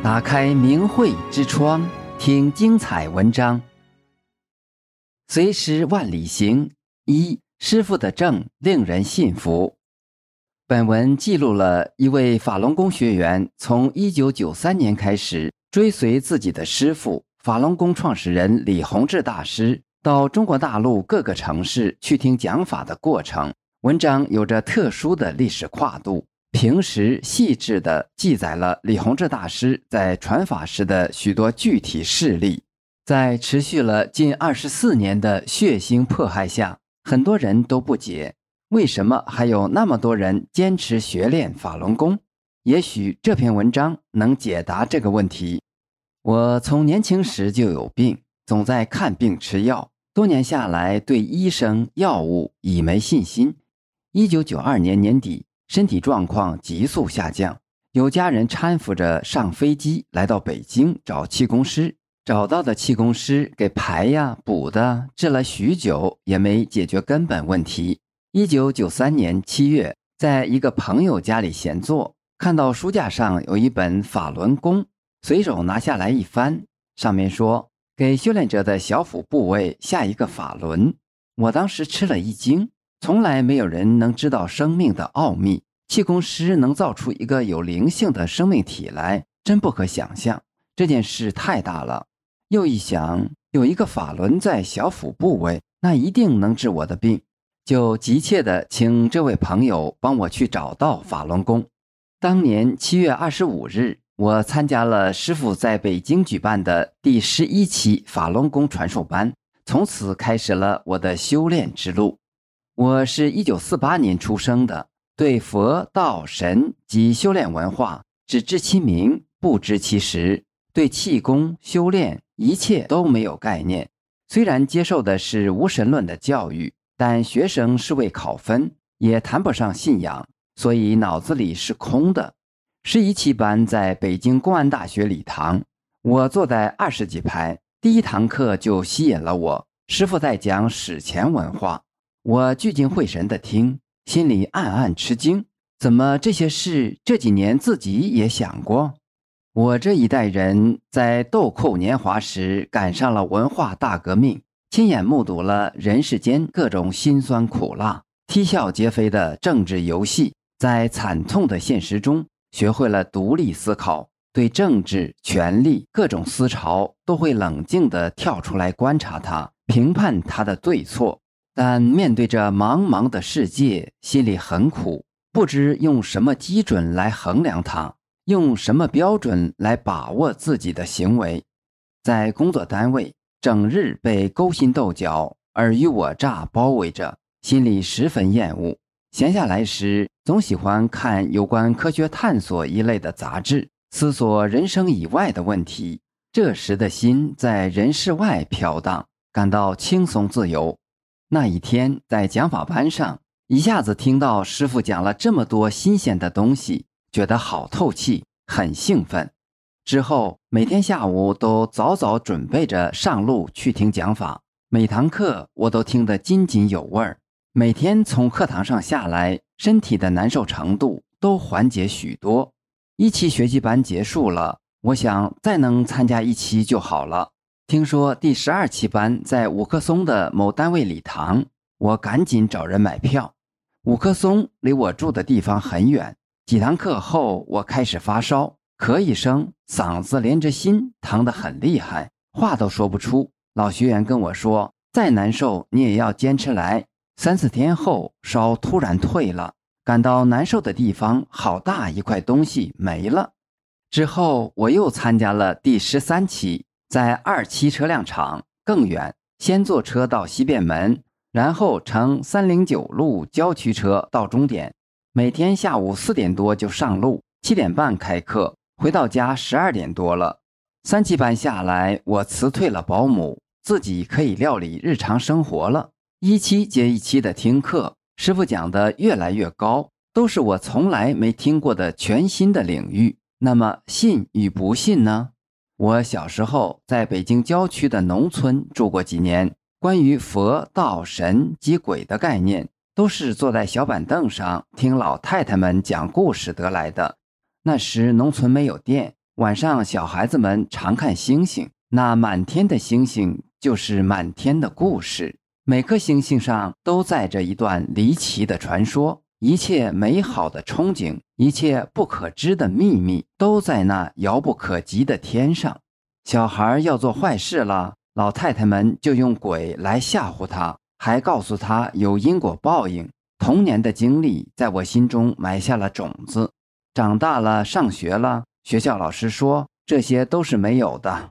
打开明慧之窗，听精彩文章。随师万里行，一师傅的证令人信服。本文记录了一位法轮功学员从1993年开始追随自己的师傅法轮功创始人李洪志大师到中国大陆各个城市去听讲法的过程。文章有着特殊的历史跨度。平时细致地记载了李洪志大师在传法时的许多具体事例。在持续了近二十四年的血腥迫害下，很多人都不解，为什么还有那么多人坚持学练法轮功？也许这篇文章能解答这个问题。我从年轻时就有病，总在看病吃药，多年下来对医生药物已没信心。一九九二年年底。身体状况急速下降，有家人搀扶着上飞机来到北京找气功师，找到的气功师给排呀补的，治了许久也没解决根本问题。一九九三年七月，在一个朋友家里闲坐，看到书架上有一本《法轮功》，随手拿下来一翻，上面说给修炼者的小腹部位下一个法轮。我当时吃了一惊。从来没有人能知道生命的奥秘，气功师能造出一个有灵性的生命体来，真不可想象。这件事太大了。又一想，有一个法轮在小腹部位，那一定能治我的病，就急切地请这位朋友帮我去找到法轮功。当年七月二十五日，我参加了师傅在北京举办的第十一期法轮功传授班，从此开始了我的修炼之路。我是一九四八年出生的，对佛道神及修炼文化只知其名，不知其实；对气功修炼一切都没有概念。虽然接受的是无神论的教育，但学生是为考分，也谈不上信仰，所以脑子里是空的。十一期班在北京公安大学礼堂，我坐在二十几排，第一堂课就吸引了我。师傅在讲史前文化。我聚精会神地听，心里暗暗吃惊：怎么这些事这几年自己也想过？我这一代人在豆蔻年华时赶上了文化大革命，亲眼目睹了人世间各种辛酸苦辣、啼笑皆非的政治游戏，在惨痛的现实中学会了独立思考，对政治、权力各种思潮都会冷静地跳出来观察它，评判它的对错。但面对着茫茫的世界，心里很苦，不知用什么基准来衡量它，用什么标准来把握自己的行为。在工作单位，整日被勾心斗角、尔虞我诈包围着，心里十分厌恶。闲下来时，总喜欢看有关科学探索一类的杂志，思索人生以外的问题。这时的心在人世外飘荡，感到轻松自由。那一天在讲法班上，一下子听到师傅讲了这么多新鲜的东西，觉得好透气，很兴奋。之后每天下午都早早准备着上路去听讲法，每堂课我都听得津津有味儿。每天从课堂上下来，身体的难受程度都缓解许多。一期学习班结束了，我想再能参加一期就好了。听说第十二期班在五棵松的某单位礼堂，我赶紧找人买票。五棵松离我住的地方很远。几堂课后，我开始发烧，咳一声，嗓子连着心疼得很厉害，话都说不出。老学员跟我说：“再难受，你也要坚持来。”三四天后，烧突然退了，感到难受的地方好大一块东西没了。之后，我又参加了第十三期。在二期车辆场更远，先坐车到西便门，然后乘三零九路郊区车到终点。每天下午四点多就上路，七点半开课，回到家十二点多了。三期班下来，我辞退了保姆，自己可以料理日常生活了。一期接一期的听课，师傅讲的越来越高，都是我从来没听过的全新的领域。那么信与不信呢？我小时候在北京郊区的农村住过几年，关于佛道神及鬼的概念，都是坐在小板凳上听老太太们讲故事得来的。那时农村没有电，晚上小孩子们常看星星，那满天的星星就是满天的故事，每颗星星上都载着一段离奇的传说，一切美好的憧憬，一切不可知的秘密，都在那遥不可及的天上。小孩要做坏事了，老太太们就用鬼来吓唬他，还告诉他有因果报应。童年的经历在我心中埋下了种子。长大了，上学了，学校老师说这些都是没有的。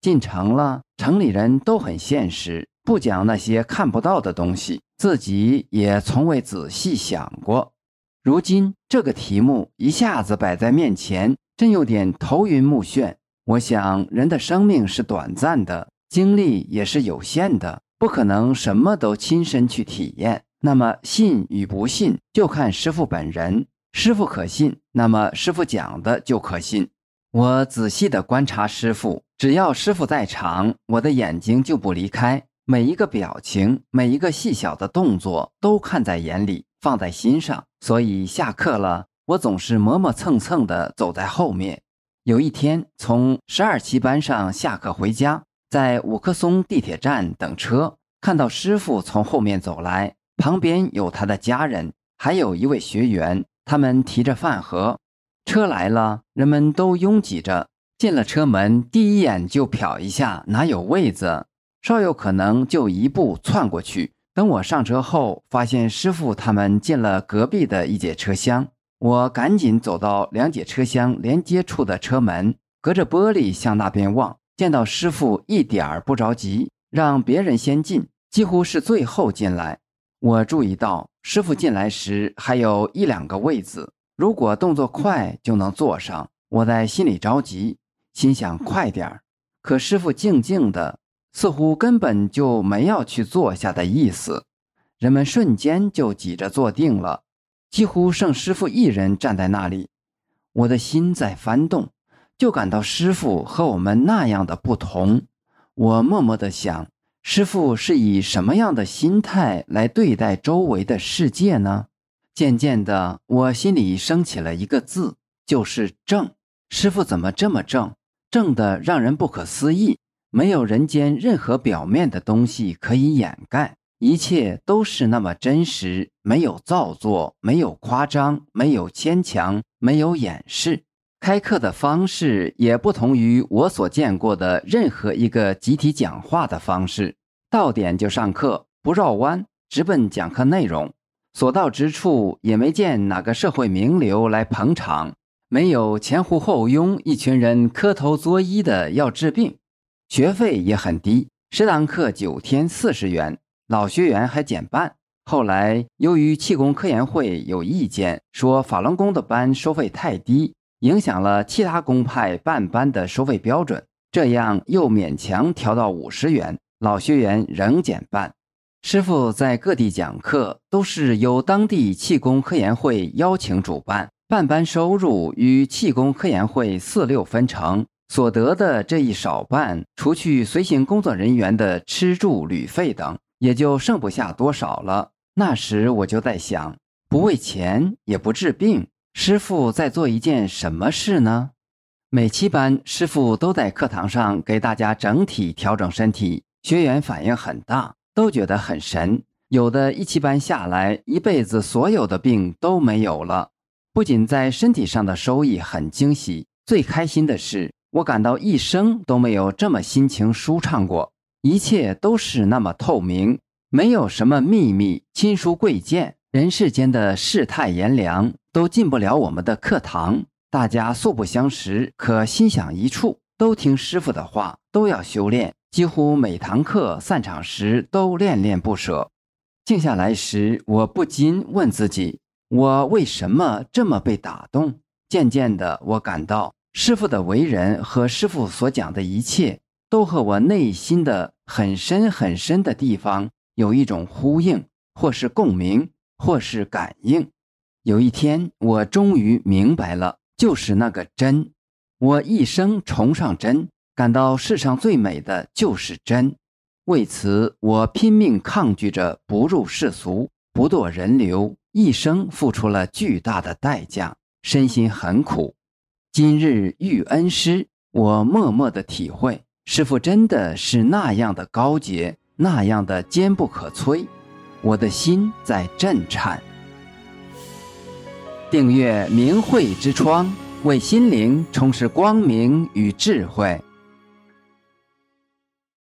进城了，城里人都很现实，不讲那些看不到的东西，自己也从未仔细想过。如今这个题目一下子摆在面前，真有点头晕目眩。我想，人的生命是短暂的，精力也是有限的，不可能什么都亲身去体验。那么，信与不信，就看师傅本人。师傅可信，那么师傅讲的就可信。我仔细地观察师傅，只要师傅在场，我的眼睛就不离开，每一个表情，每一个细小的动作都看在眼里，放在心上。所以下课了，我总是磨磨蹭蹭地走在后面。有一天，从十二期班上下课回家，在五棵松地铁站等车，看到师傅从后面走来，旁边有他的家人，还有一位学员，他们提着饭盒。车来了，人们都拥挤着，进了车门，第一眼就瞟一下哪有位子，稍有可能就一步窜过去。等我上车后，发现师傅他们进了隔壁的一节车厢。我赶紧走到两节车厢连接处的车门，隔着玻璃向那边望，见到师傅一点儿不着急，让别人先进，几乎是最后进来。我注意到师傅进来时还有一两个位子，如果动作快就能坐上。我在心里着急，心想快点儿。可师傅静静的，似乎根本就没要去坐下的意思。人们瞬间就挤着坐定了。几乎剩师傅一人站在那里，我的心在翻动，就感到师傅和我们那样的不同。我默默地想，师傅是以什么样的心态来对待周围的世界呢？渐渐的，我心里升起了一个字，就是正。师傅怎么这么正？正得让人不可思议，没有人间任何表面的东西可以掩盖。一切都是那么真实，没有造作，没有夸张，没有牵强，没有掩饰。开课的方式也不同于我所见过的任何一个集体讲话的方式。到点就上课，不绕弯，直奔讲课内容。所到之处也没见哪个社会名流来捧场，没有前呼后拥一群人磕头作揖的要治病。学费也很低，十堂课九天四十元。老学员还减半。后来由于气功科研会有意见，说法轮功的班收费太低，影响了其他功派办班的收费标准，这样又勉强调到五十元。老学员仍减半。师傅在各地讲课，都是由当地气功科研会邀请主办，办班收入与气功科研会四六分成，所得的这一少半，除去随行工作人员的吃住旅费等。也就剩不下多少了。那时我就在想，不为钱，也不治病，师傅在做一件什么事呢？每期班师傅都在课堂上给大家整体调整身体，学员反应很大，都觉得很神。有的一期班下来，一辈子所有的病都没有了。不仅在身体上的收益很惊喜，最开心的是，我感到一生都没有这么心情舒畅过。一切都是那么透明，没有什么秘密、亲疏贵贱，人世间的世态炎凉都进不了我们的课堂。大家素不相识，可心想一处，都听师傅的话，都要修炼。几乎每堂课散场时都恋恋不舍。静下来时，我不禁问自己：我为什么这么被打动？渐渐的，我感到师傅的为人和师傅所讲的一切。都和我内心的很深很深的地方有一种呼应，或是共鸣，或是感应。有一天，我终于明白了，就是那个真。我一生崇尚真，感到世上最美的就是真。为此，我拼命抗拒着不入世俗，不堕人流，一生付出了巨大的代价，身心很苦。今日遇恩师，我默默的体会，师傅真的是那样的高洁，那样的坚不可摧。我的心在震颤。订阅明慧之窗，为心灵充实光明与智慧。